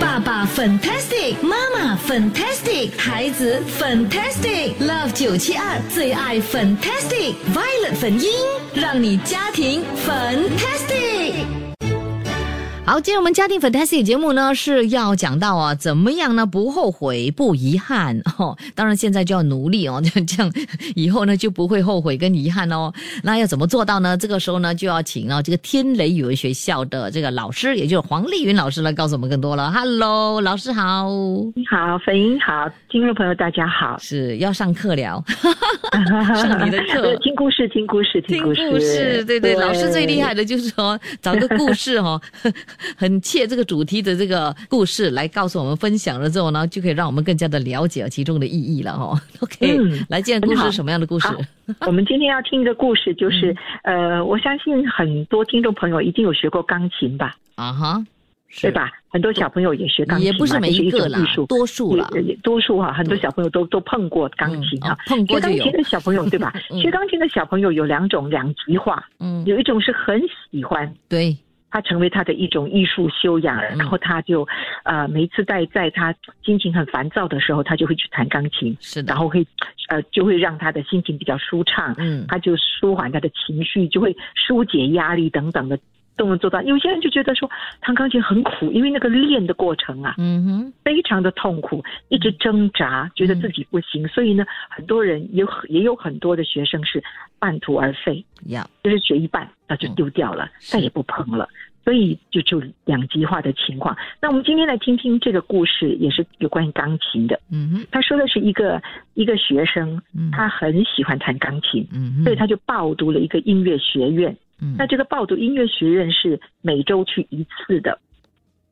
爸爸 fantastic，妈妈 fantastic，孩子 fantastic，Love 九七二最爱 fantastic，Violet 粉音，让你家庭 fantastic。好，今天我们家庭 fantastic 节目呢是要讲到啊，怎么样呢不后悔不遗憾 哦。当然现在就要努力哦，这样以后呢就不会后悔跟遗憾哦。那要怎么做到呢？这个时候呢就要请到这个天雷语文学校的这个老师，也就是黄丽云老师来告诉我们更多了。Hello，老师好，你好，粉英好，听众朋友大家好，是要上课了，上你的课，听故事，听故事，听故事，对对，老师最厉害的就是说找个故事哦。很切这个主题的这个故事来告诉我们分享了之后呢，就可以让我们更加的了解其中的意义了哦。OK，来，今天故事是什么样的故事？我们今天要听一个故事就是，呃，我相信很多听众朋友一定有学过钢琴吧？啊哈，对吧？很多小朋友也学钢琴，也不是每一个啦，多数了，多数哈，很多小朋友都都碰过钢琴哈。碰过学钢琴的小朋友对吧？学钢琴的小朋友有两种两极化，嗯，有一种是很喜欢，对。他成为他的一种艺术修养，然后他就，呃，每一次在在他心情很烦躁的时候，他就会去弹钢琴，是，然后会，呃，就会让他的心情比较舒畅，嗯，他就舒缓他的情绪，就会疏解压力等等的都能做到。有些人就觉得说弹钢琴很苦，因为那个练的过程啊，嗯哼，非常的痛苦，一直挣扎，觉得自己不行，所以呢，很多人有也有很多的学生是半途而废，呀，就是学一半那就丢掉了，再也不碰了。所以就就两极化的情况。那我们今天来听听这个故事，也是有关于钢琴的。嗯哼，他说的是一个一个学生，他很喜欢弹钢琴，嗯，所以他就报读了一个音乐学院。嗯，那这个报读音乐学院是每周去一次的。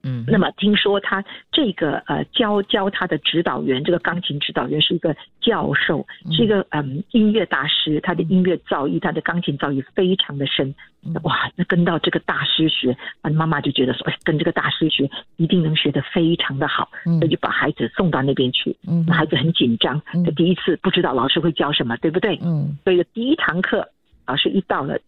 嗯，那么听说他这个呃教教他的指导员，这个钢琴指导员是一个教授，是一个嗯音乐大师，他的音乐造诣，他的钢琴造诣非常的深。哇，那跟到这个大师学，啊妈妈就觉得说，哎，跟这个大师学一定能学得非常的好，那就把孩子送到那边去。嗯，孩子很紧张，他第一次不知道老师会教什么，对不对？嗯，所以第一堂课，老师一到了，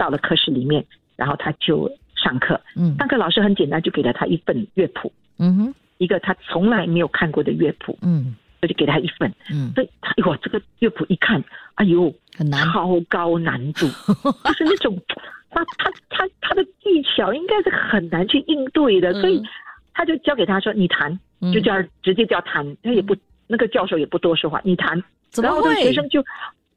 到了课室里面，然后他就。上课，嗯，上课老师很简单，就给了他一份乐谱，嗯哼，一个他从来没有看过的乐谱，嗯，所以就给他一份，嗯，所以他哇，这个乐谱一看，哎呦，很难，超高难度，就是那种，他他他他的技巧应该是很难去应对的，所以他就交给他说，你弹，就叫直接叫弹，他也不那个教授也不多说话，你弹，然后学生就。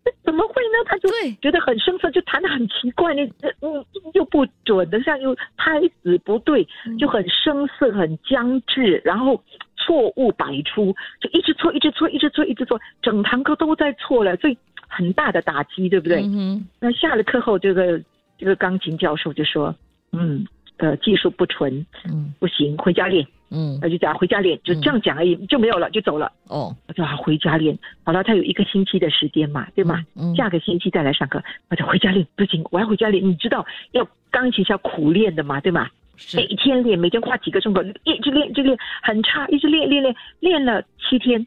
怎么会呢？他就觉得很生涩，就弹的很奇怪，那嗯又不准的，像又拍子不对，就很生涩，很僵滞，然后错误百出，就一直错，一直错，一直错，一直错，整堂课都在错了，所以很大的打击，对不对？嗯那下了课后，这个这个钢琴教授就说，嗯。呃，技术不纯，嗯，不行，回家练，嗯，那就讲回家练，就这样讲而已，就没有了，就走了。哦，他就回家练，好了，他有一个星期的时间嘛，对吗？嗯，下个星期再来上课，他就回家练，不行，我要回家练。你知道，要钢琴是要苦练的嘛，对吗？每天练，每天花几个钟头，一直练，一直练，很差，一直练练练，练了七天，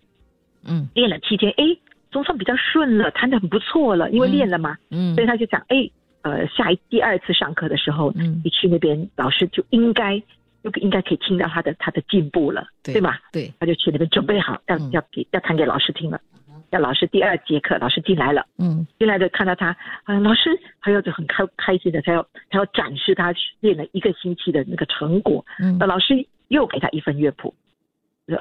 嗯，练了七天，哎，总算比较顺了，弹的很不错了，因为练了嘛，嗯，所以他就讲，哎。呃，下一第二次上课的时候，嗯，你去那边，老师就应该就应该可以听到他的他的进步了，对吧？对，他就去那边准备好，要要给要弹给老师听了，要老师第二节课老师进来了，嗯，进来的看到他，啊，老师他要就很开开心的，他要他要展示他练了一个星期的那个成果，嗯，那老师又给他一份乐谱，嗯，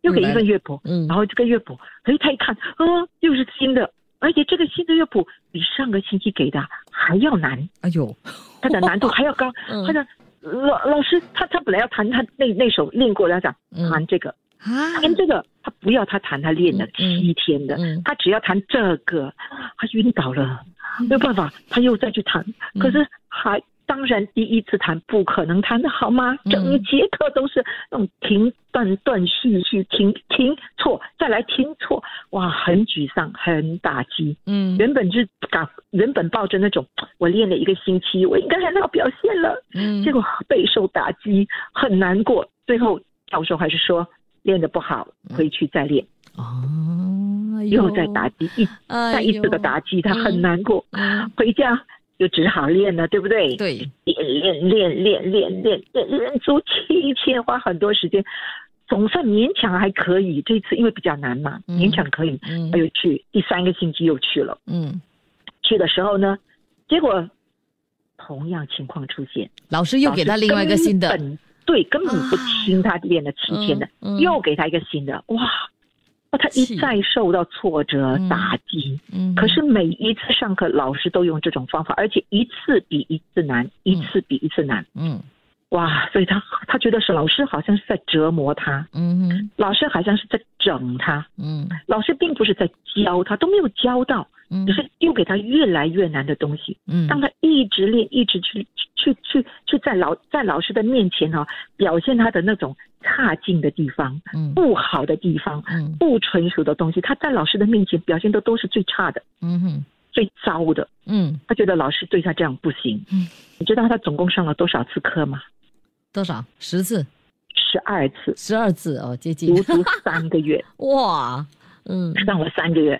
又给一份乐谱，嗯，然后这个乐谱，哎，他一看，啊，又是新的。而且这个新的乐谱比上个星期给的还要难，哎呦，它的难度 还要高。他的老老师，他他本来要弹他那那首练过，他讲弹这个，啊。弹这个，他不要他弹他练了七天的，他只要弹这个，他晕倒了，没有办法，他又再去弹，可是还当然第一次弹不可能弹得好吗？整节课都是那种停断断续续，停停错，再来停错，哇，很沮丧，很打击。嗯。原本是搞，原本抱着那种我练了一个星期，我应该很好表现了，嗯。结果备受打击，很难过。最后教授还是说练得不好，回去再练，哦，又再打击一哎再一次的打击，他很难过。嗯。回家就只好练了对不对？对。练练练练练练练练足七天花很多时间总算勉强还可以这次因为比较难嘛勉强可以嗯又去第三个星期又去了嗯去的时候呢结果同样情况出现老师又给他另外一个新的本对根本不听他练了七天的又给他一个新的哇哇他一再受到挫折嗯。打击，嗯，可是每一次上课，老师都用这种方法，而且一次比一次难，一次比一次难。嗯哇！所以他他觉得是老师好像是在折磨他，嗯哼老师好像是在整他，嗯老师并不是在教他，都没有教到，嗯只是丢给他越来越难的东西。嗯当他一直练，一直去去去去在老在老师的面前哈、表现他的那种差劲的地方、嗯不好的地方、嗯不成熟的东西，他在老师的面前表现的都是最差的、嗯哼最糟的。嗯，他觉得老师对他这样不行。嗯，你知道他总共上了多少次课吗？多少？十次、十二次，十二次哦，接近足足三个月，哇，嗯，上了三个月，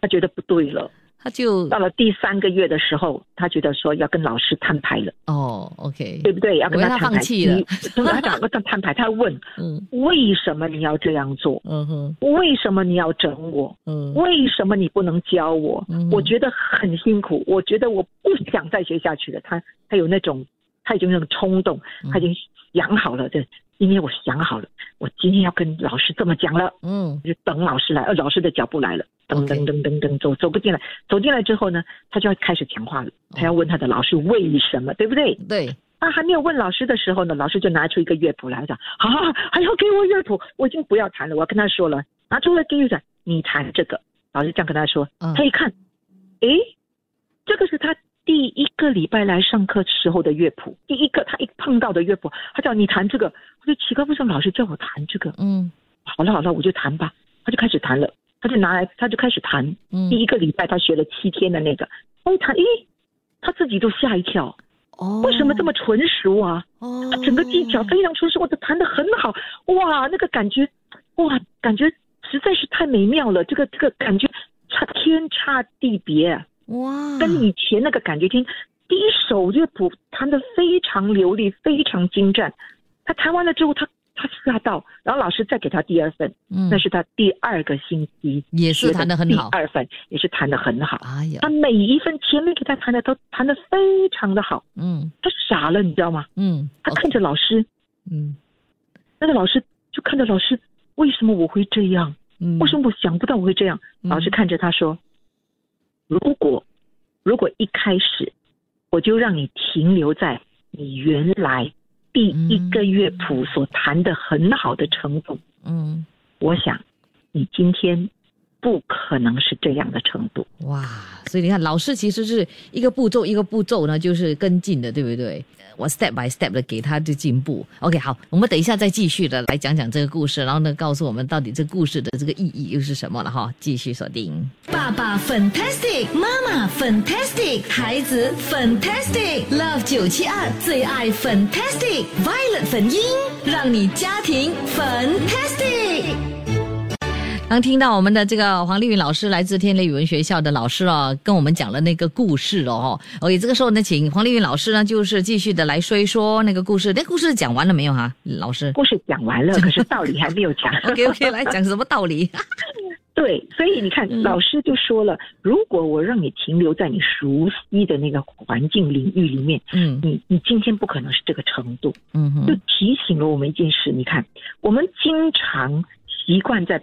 他觉得不对了。他就到了第三个月的时候，他觉得说要跟老师摊牌了，哦，OK，对不对？要跟他摊牌。放弃了你 他讲跟他摊牌，他问 嗯为什么你要这样做？嗯哼为什么你要整我？嗯为什么你不能教我？嗯我觉得很辛苦，我觉得我不想再学下去了。他他有那种，他已经有那种冲动，他已经想好了，这因为我想好了，我今天要跟老师这么讲了，嗯。就等老师来，呃，老师的脚步来了，噔噔噔噔噔走走不进来，走进来之后呢，他就要开始讲话了，他要问他的老师为什么，对不对？对，他还没有问老师的时候呢，老师就拿出一个乐谱来，讲啊，还要给我乐谱，我已经不要弹了，我要跟他说了，拿出来给乐谱，你弹这个。老师这样跟他说，嗯。他一看，诶，这个是他第一个礼拜来上课时候的乐谱，第一个他一碰到的乐谱，他叫你弹这个，我就奇怪，为什么老师叫我弹这个？嗯。好了好了，我就弹吧，他就开始弹了，他就拿来，他就开始弹，嗯。第一个礼拜他学了七天的那个，他一弹，咦，他自己都吓一跳，哦，为什么这么纯熟啊？哦。他整个技巧非常纯熟，我的弹得很好，哇，那个感觉，哇，感觉实在是太美妙了，这个这个感觉差天差地别，哇，跟以前那个感觉听第一首乐谱弹得非常流利，非常精湛。他弹完了之后，他他吓到，然后老师再给他第二份，嗯。那是他第二个星期也是学弹得很好。第二份也是弹得很好。哎呀。他，每一份前面给他弹的都弹得非常的好，嗯。他傻了，你知道吗？嗯，他看着老师，嗯。那个老师就看着老师，为什么我会这样？嗯，为什么我想不到我会这样？嗯。老师看着他说：“如果如果一开始我就让你停留在你原来第一个乐谱所弹的很好的程度，嗯。我想你今天不可能是这样的程度。哇，所以你看，老师其实是一个步骤一个步骤呢，就是跟进的，对不对？我 step by step 的给他的进步。OK，好，我们等一下再继续的来讲讲这个故事，然后呢，告诉我们到底这故事的这个意义又是什么了哈。继续锁定。爸爸 fantastic，妈妈 fantastic，孩子 fantastic，Love 九七二最爱 fantastic，Violet 粉音，让你家庭 fantastic。刚听到我们的这个黄丽云老师，来自天雷语文学校的老师哦，跟我们讲了那个故事哦。OK，这个时候呢，请黄丽云老师呢，就是继续的来说一说那个故事。那故事讲完了没有哈，老师故事讲完了，可是道理还没有讲。？OK OK，来讲什么道理？对，所以你看，嗯老师就说了，如果我让你停留在你熟悉的那个环境领域里面，嗯你你今天不可能是这个程度。嗯就提醒了我们一件事，你看，我们经常习惯在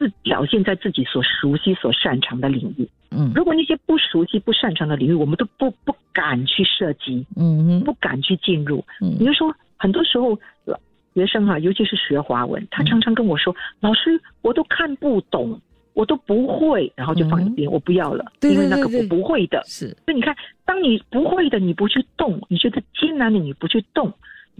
自表现在自己所熟悉、所擅长的领域。嗯如果那些不熟悉、不擅长的领域，我们都不不敢去涉及，嗯哼不敢去进入。嗯你就说，很多时候呃学生啊，尤其是学华文，他常常跟我说：“老师，我都看不懂。”我都不会，然后就放一边，我不要了，对对因为那个我不会的。是，所以你看，当你不会的，你不去动，你觉得艰难的，你不去动，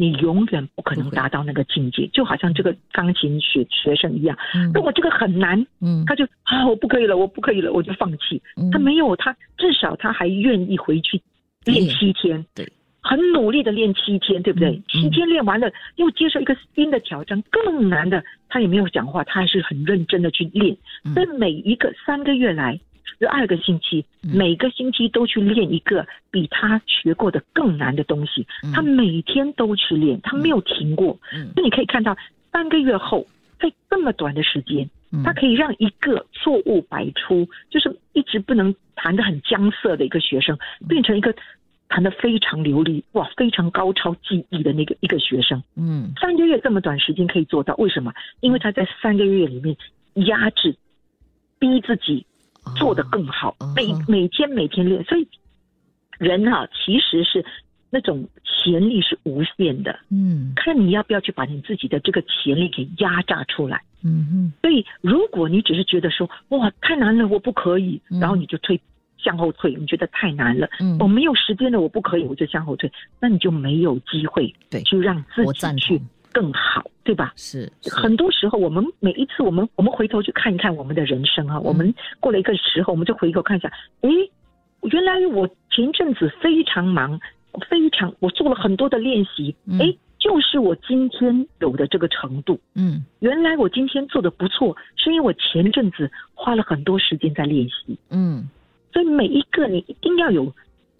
你永远不可能达到那个境界。就好像这个钢琴学学生一样，嗯如果这个很难，嗯他就啊，我不可以了，我不可以了，我就放弃。嗯他没有，他至少他还愿意回去练练七天，对，很努力的练七天，对不对？嗯七天练完了，又接受一个新的挑战，更难的，他也没有讲话，他还是很认真的去练。嗯所以每一个三个月来，十二个星期，嗯。每个星期都去练一个比他学过的更难的东西，嗯。他每天都去练，他没有停过。嗯。那你可以看到，三个月后，在这么短的时间，嗯。他可以让一个错误百出，就是一直不能弹得很僵涩的一个学生，变成一个弹得非常流利、哇，非常高超技艺的那个一个学生。嗯。三个月这么短时间可以做到，为什么？因为他在三个月里面压制、逼自己做得更好，哦。每哦每天每天练，所以人啊，其实是那种潜力是无限的，嗯。看你要不要去把你自己的这个潜力给压榨出来。嗯嗯所以，如果你只是觉得说哇太难了，我不可以，嗯。然后你就退向后退，你觉得太难了，嗯。我没有时间了，我不可以，我就向后退，那你就没有机会对。去让自己去同更好，对吧？是是很多时候，我们每一次我们我们回头去看一看我们的人生啊，我们过了一个时候，我们就回头看一下，诶，原来我前阵子非常忙，非常我做了很多的练习，嗯诶，就是我今天有的这个程度。嗯原来我今天做的不错，是因为我前阵子花了很多时间在练习。嗯所以每一个你一定要有，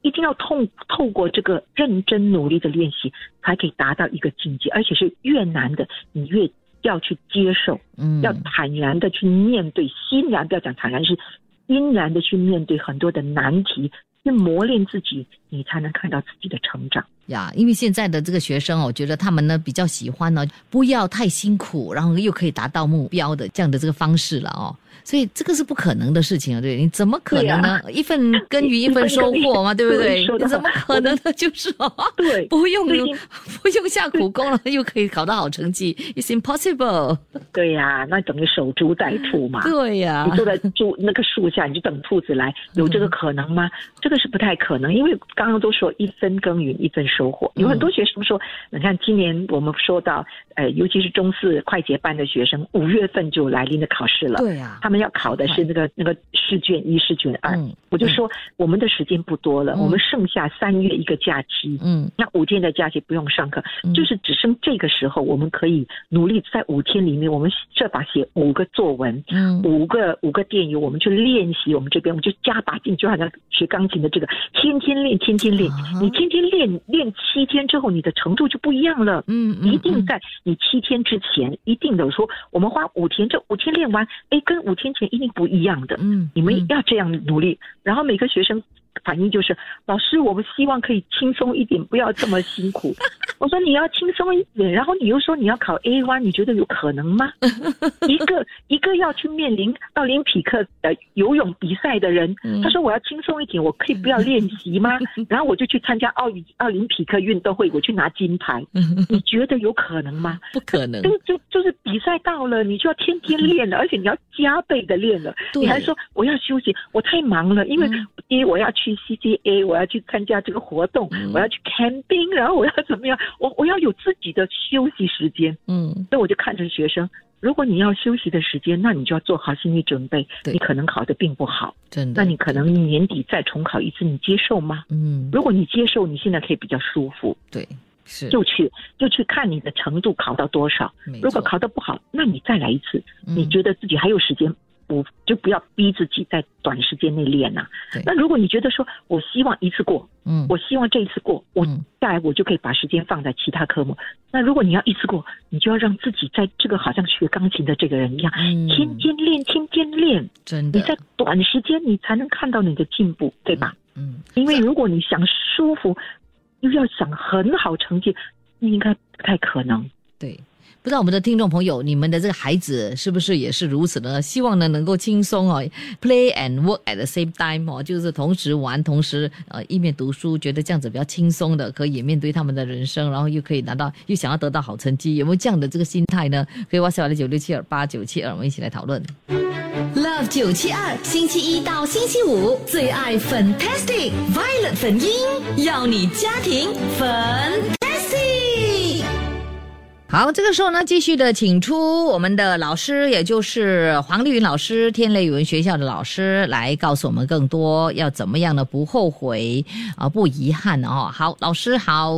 一定要透透过这个认真努力的练习，才可以达到一个境界，而且是越难的，你越要去接受，嗯要坦然的去面对，欣然不要讲坦然，是欣然的去面对很多的难题，去磨练自己，你才能看到自己的成长。呀，因为现在的这个学生哦，我觉得他们呢比较喜欢呢，不要太辛苦，然后又可以达到目标的这样的这个方式了哦。所以这个是不可能的事情啊，对你怎么可能呢？一份 耕 �ün 一份收获嘛，对不对？你怎么可能呢？就是哦，对不用 不用下苦功了，又可以考到好成绩，It's impossible。对呀、那等于守株待兔嘛。对呀、你坐在树那个树下，你就等兔子来，有这个可能吗？这个是不太可能，因为刚刚都说一分耕耘一分收获。有很多学生说，你看今年我们说到，呃，尤其是中四快捷班的学生，五月份就来临的考试了。对呀、他们要考的是那个那个试卷一、试卷二。嗯我就说我们的时间不多了，嗯我们剩下三月一个假期，嗯那五天的假期不用上课，嗯就是只剩这个时候，我们可以努力在五天里面，我们设法写五个作文，嗯五个五个电影，我们去练习。我们这边我们就加把劲，就好像学钢琴的这个，天天练，天天练啊。你天天练练七天之后，你的程度就不一样了。嗯嗯，一定在你七天之前，一定的说，我们花五天，这五天练完，哎，跟五天前一定不一样的。嗯，你们嗯要这样努力。然后每个学生反应就是，老师，我们希望可以轻松一点，不要这么辛苦。我说你要轻松一点，然后你又说你要考 A one，你觉得有可能吗？一个 一个要去面临奥林匹克的游泳比赛的人，嗯他说我要轻松一点，我可以不要练习吗？然后我就去参加奥运奥林匹克运动会，我去拿金牌。你觉得有可能吗？不可能，就就就是比赛到了，你就要天天练了，而且你要加倍的练了。你还说我要休息，我太忙了，因为嗯第一我要去 CCA，我要去参加这个活动，嗯我要去 camping，然后我要怎么样？我我要有自己的休息时间。嗯所以我就看着学生，如果你要休息的时间，那你就要做好心理准备，你可能考的并不好，真的，那你可能年底再重考一次，你接受吗？嗯如果你接受，你现在可以比较舒服，对是就去就去看你的程度考到多少。没如果考得不好，那你再来一次。嗯你觉得自己还有时间，我就不要逼自己在短时间内练呐、对那如果你觉得说我希望一次过，嗯我希望这一次过，我下来我就可以把时间放在其他科目。那如果你要一次过，你就要让自己在这个好像学钢琴的这个人一样，嗯天天练，天天练，真的你在短时间你才能看到你的进步，对吧？嗯因为如果你想舒服，又要想很好成绩，应该不太可能。对。不知道我们的听众朋友，你们的这个孩子是不是也是如此呢？希望呢能够轻松哦，play and work at the same time 哦，就是同时玩，同时呃一面读书，觉得这样子比较轻松的，可以面对他们的人生，然后又可以拿到又想要得到好成绩，有没有这样的这个心态呢？可以哇塞，我的九六七二八九七二，我们一起来讨论。Love 九七二，星期一到星期五最爱 Fantastic Violet 粉音，要你家庭粉。好，这个时候呢，继续的请出我们的老师，也就是黄丽云老师，天雷语文学校的老师，来告诉我们更多要怎么样的不后悔啊、不遗憾哦。好，老师好。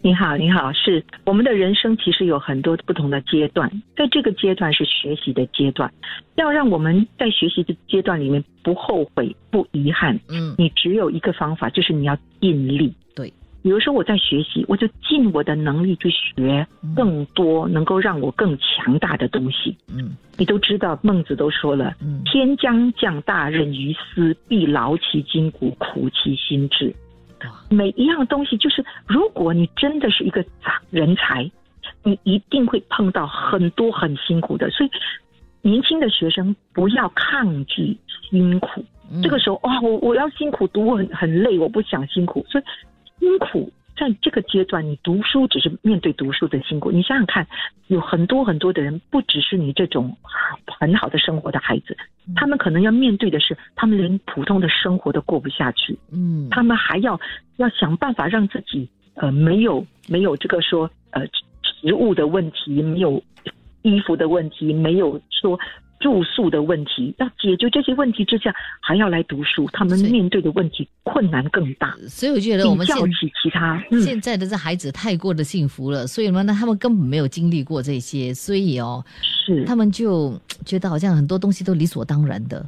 你好，你好，是我们的人生其实有很多不同的阶段，在这个阶段是学习的阶段，要让我们在学习的阶段里面不后悔、不遗憾，嗯，你只有一个方法，就是你要尽力。对，比如说我在学习，我就尽我的能力去学更多能够让我更强大的东西。嗯你都知道，孟子都说了，嗯天将降大任于斯，必劳其筋骨，苦其心志。每一样东西，就是如果你真的是一个人才，你一定会碰到很多很辛苦的。所以，年轻的学生不要抗拒辛苦。嗯这个时候，哇，我我要辛苦读，我很很累，我不想辛苦。所以，辛苦在这个阶段，你读书只是面对读书的辛苦。你想想看，有很多很多的人，不只是你这种很好的生活的孩子，他们可能要面对的是，他们连普通的生活都过不下去。嗯他们还要要想办法让自己呃没有没有这个说呃食物的问题，没有衣服的问题，没有说住宿的问题，要解决这些问题之下，还要来读书，他们面对的问题困难更大，所以我觉得我们现比较起其他，嗯，现在的这孩子太过的幸福了，所以呢，他们根本没有经历过这些，所以哦，是他们就觉得好像很多东西都理所当然的。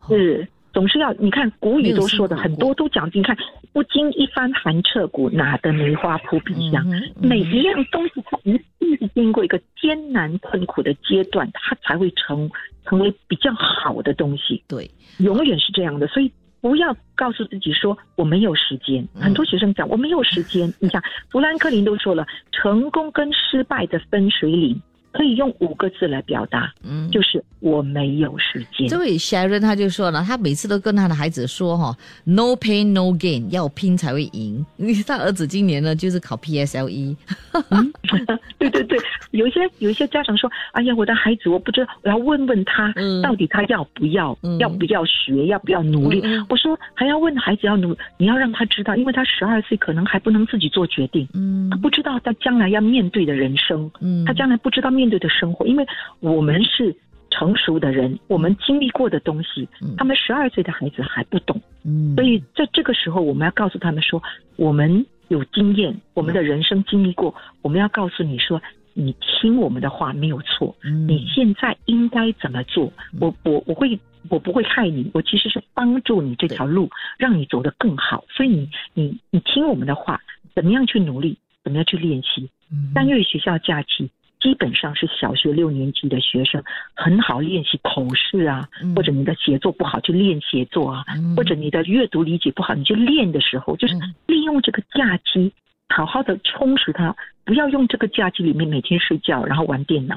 哦是。总是要你看古语都说的很多都讲，你看不经一番寒彻骨，哪得梅花扑鼻香。嗯嗯每一样东西，它一定是经过一个艰难困苦的阶段，它才会成成为比较好的东西，对，永远是这样的。所以不要告诉自己说我没有时间。嗯很多学生讲我没有时间，你想富兰克林都说了，成功跟失败的分水岭可以用五个字来表达，嗯，就是我没有时间。这位 Sharon 他就说了，他每次都跟他的孩子说哈，no pain no gain，要拼才会赢。因为他儿子今年呢就是考 PSLE，对对对，有一些有一些家长说，哎呀，我的孩子，我不知道，我要问问他，嗯。到底他要不要，嗯。要不要学，要不要努力？我说还要问孩子要努，你要让他知道，因为他十二岁可能还不能自己做决定，嗯。他不知道他将来要面对的人生，嗯。他将来不知道面对的生活，因为我们是成熟的人，我们经历过的东西嗯，他们十二岁的孩子还不懂。嗯，所以在这个时候，我们要告诉他们说，我们有经验，我们的人生经历过，我们要告诉你说，你听我们的话没有错，嗯你现在应该怎么做？我我我会。我不会害你，我其实是帮助你这条路，让你走得更好。所以你你你听我们的话，怎么样去努力，怎么样去练习。嗯三月学校假期基本上是小学六年级的学生很好练习口试啊，嗯。或者你的写作不好就练写作啊，嗯。或者你的阅读理解不好你就练的时候，就是嗯。利用这个假期好好的充实它，不要用这个假期里面每天睡觉，然后玩电脑，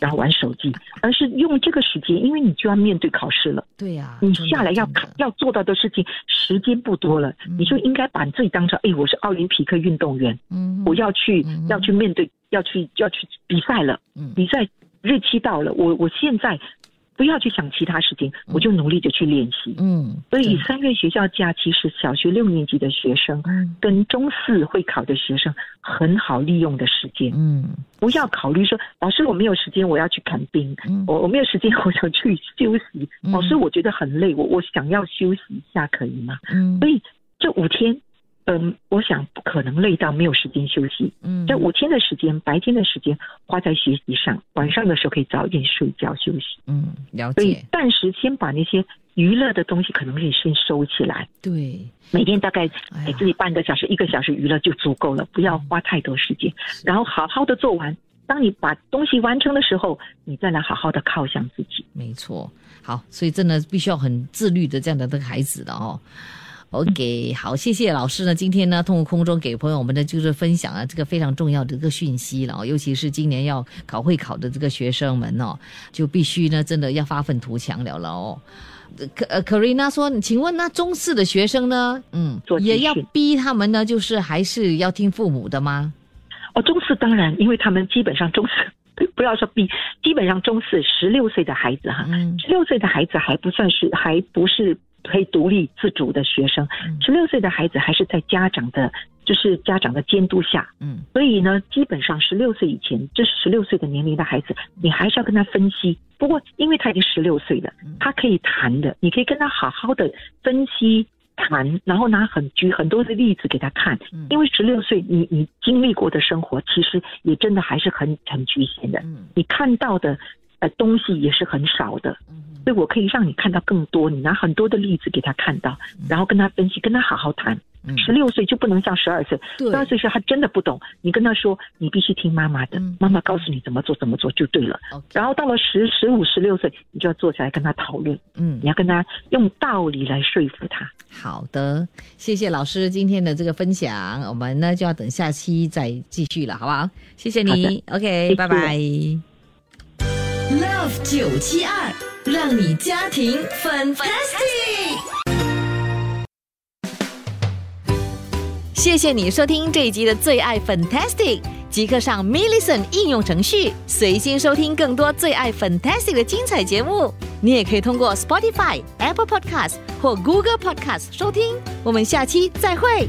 然后玩手机，而是用这个时间，因为你就要面对考试了。对呀、你下来要要做到的事情，时间不多了，嗯你就应该把自己当成，哎，我是奥林匹克运动员，嗯。我要去嗯。要去面对，要去要去比赛了，嗯。比赛日期到了，我我现在不要去想其他事情，我就努力的去练习。嗯，所以三月学校假期是小学六年级的学生嗯。跟中四会考的学生很好利用的时间，嗯。不要考虑说老师我没有时间，我要去看病，嗯。我我没有时间，我想去休息。嗯。老师我觉得很累，我我想要休息一下，可以吗？嗯。所以这五天，嗯，我想不可能累到没有时间休息。嗯，这五天的时间，白天的时间花在学习上，晚上的时候可以早一点睡觉休息。嗯了解所以，暂时先把那些娱乐的东西可能可以先收起来，对，每天大概给自己半个小时、一个小时娱乐就足够了，不要花太多时间，然后好好的做完。当你把东西完成的时候，你再来好好的犒赏自己。没错，好，所以真的必须要很自律的这样的这个孩子的哦。OK，好，谢谢老师呢。今天呢，通过空中给朋友们的就是分享啊，这个非常重要的一个讯息了哦，尤其是今年要考会考的这个学生们哦，就必须呢，真的要发愤图强了了哦。可呃，可瑞娜说，请问那中四的学生呢？嗯也要逼他们呢，就是还是要听父母的吗？哦，中四当然，因为他们基本上中四不不要说比基本上中四十六岁的孩子哈，嗯十六岁的孩子还不算是还不是可以独立自主的学生，嗯十六岁的孩子还是在家长的，就是家长的监督下。嗯所以呢，基本上十六岁以前，这是十六岁的年龄的孩子，你还是要跟他分析。不过，因为他已经十六岁了嗯，他可以谈的，你可以跟他好好的分析谈，然后拿很举很多的例子给他看。嗯因为十六岁，你你经历过的生活，其实也真的还是很很局限的，嗯你看到的呃东西也是很少的。嗯所以我可以让你看到更多，你拿很多的例子给他看到，然后跟他分析，跟他好好谈。嗯十六岁就不能像十二岁，对十二岁时他真的不懂，你跟他说，你必须听妈妈的嗯，妈妈告诉你怎么做怎么做就对了。然后到了十十五、十六岁，你就要坐下来跟他讨论，嗯你要跟他用道理来说服他。好的，谢谢老师今天的这个分享，我们呢就要等下期再继续了，好不好？谢谢你，OK，拜拜。Love 九七二，让你家庭 fantastic。谢谢你收听这一集的最爱 Fantastic，即刻上 m i l l i c e n 应用程序，随心收听更多最爱 Fantastic 的精彩节目。你也可以通过 Spotify、Apple Podcast 或 Google Podcast 收听。我们下期再会。